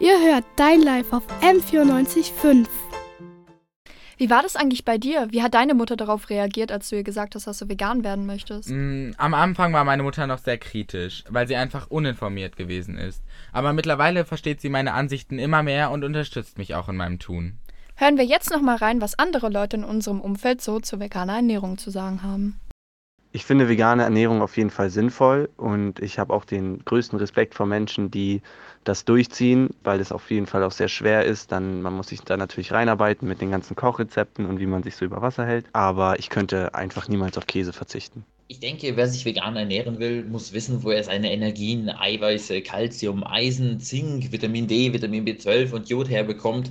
Ihr hört Dein Life auf M94.5. Wie war das eigentlich bei dir? Wie hat deine Mutter darauf reagiert, als du ihr gesagt hast, dass du vegan werden möchtest? Mm, am Anfang war meine Mutter noch sehr kritisch, weil sie einfach uninformiert gewesen ist. Aber mittlerweile versteht sie meine Ansichten immer mehr und unterstützt mich auch in meinem Tun. Hören wir jetzt noch mal rein, was andere Leute in unserem Umfeld so zu veganer Ernährung zu sagen haben. Ich finde vegane Ernährung auf jeden Fall sinnvoll und ich habe auch den größten Respekt vor Menschen, die das durchziehen, weil es auf jeden Fall auch sehr schwer ist. Dann, man muss sich da natürlich reinarbeiten mit den ganzen Kochrezepten und wie man sich so über Wasser hält. Aber ich könnte einfach niemals auf Käse verzichten. Ich denke, wer sich vegan ernähren will, muss wissen, wo er seine Energien, Eiweiße, Kalzium, Eisen, Zink, Vitamin D, Vitamin B12 und Jod herbekommt.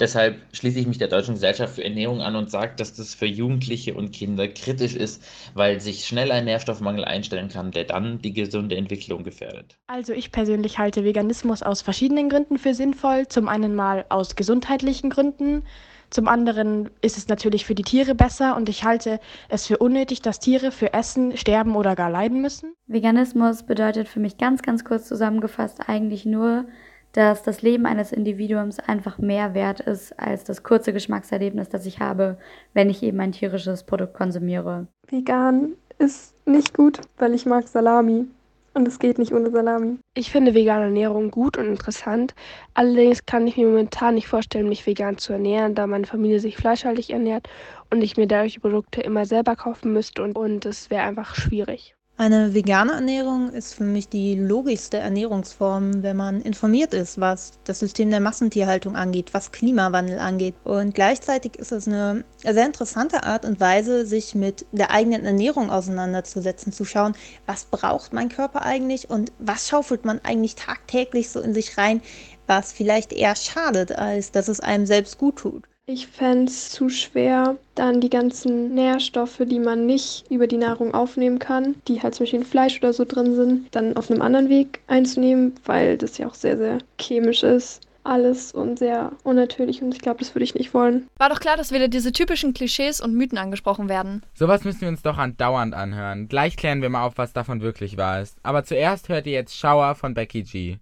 Deshalb schließe ich mich der Deutschen Gesellschaft für Ernährung an und sage, dass das für Jugendliche und Kinder kritisch ist, weil sich schnell ein Nährstoffmangel einstellen kann, der dann die gesunde Entwicklung gefährdet. Also ich persönlich halte Veganismus aus verschiedenen Gründen für sinnvoll. Zum einen mal aus gesundheitlichen Gründen. Zum anderen ist es natürlich für die Tiere besser und ich halte es für unnötig, dass Tiere für Essen sterben oder gar leiden müssen. Veganismus bedeutet für mich ganz, ganz kurz zusammengefasst eigentlich nur, dass das Leben eines Individuums einfach mehr wert ist als das kurze Geschmackserlebnis, das ich habe, wenn ich eben ein tierisches Produkt konsumiere. Vegan ist nicht gut, weil ich mag Salami. Und es geht nicht ohne Salami. Ich finde vegane Ernährung gut und interessant. Allerdings kann ich mir momentan nicht vorstellen, mich vegan zu ernähren, da meine Familie sich fleischhaltig ernährt und ich mir dadurch die Produkte immer selber kaufen müsste und, und es wäre einfach schwierig. Eine vegane Ernährung ist für mich die logischste Ernährungsform, wenn man informiert ist, was das System der Massentierhaltung angeht, was Klimawandel angeht. Und gleichzeitig ist es eine sehr interessante Art und Weise, sich mit der eigenen Ernährung auseinanderzusetzen, zu schauen, was braucht mein Körper eigentlich und was schaufelt man eigentlich tagtäglich so in sich rein, was vielleicht eher schadet, als dass es einem selbst gut tut. Ich fände es zu schwer, dann die ganzen Nährstoffe, die man nicht über die Nahrung aufnehmen kann, die halt zum Beispiel in Fleisch oder so drin sind, dann auf einem anderen Weg einzunehmen, weil das ja auch sehr, sehr chemisch ist alles und sehr unnatürlich und ich glaube, das würde ich nicht wollen. War doch klar, dass wieder diese typischen Klischees und Mythen angesprochen werden. Sowas müssen wir uns doch andauernd anhören. Gleich klären wir mal auf, was davon wirklich wahr ist. Aber zuerst hört ihr jetzt Shower von Becky G.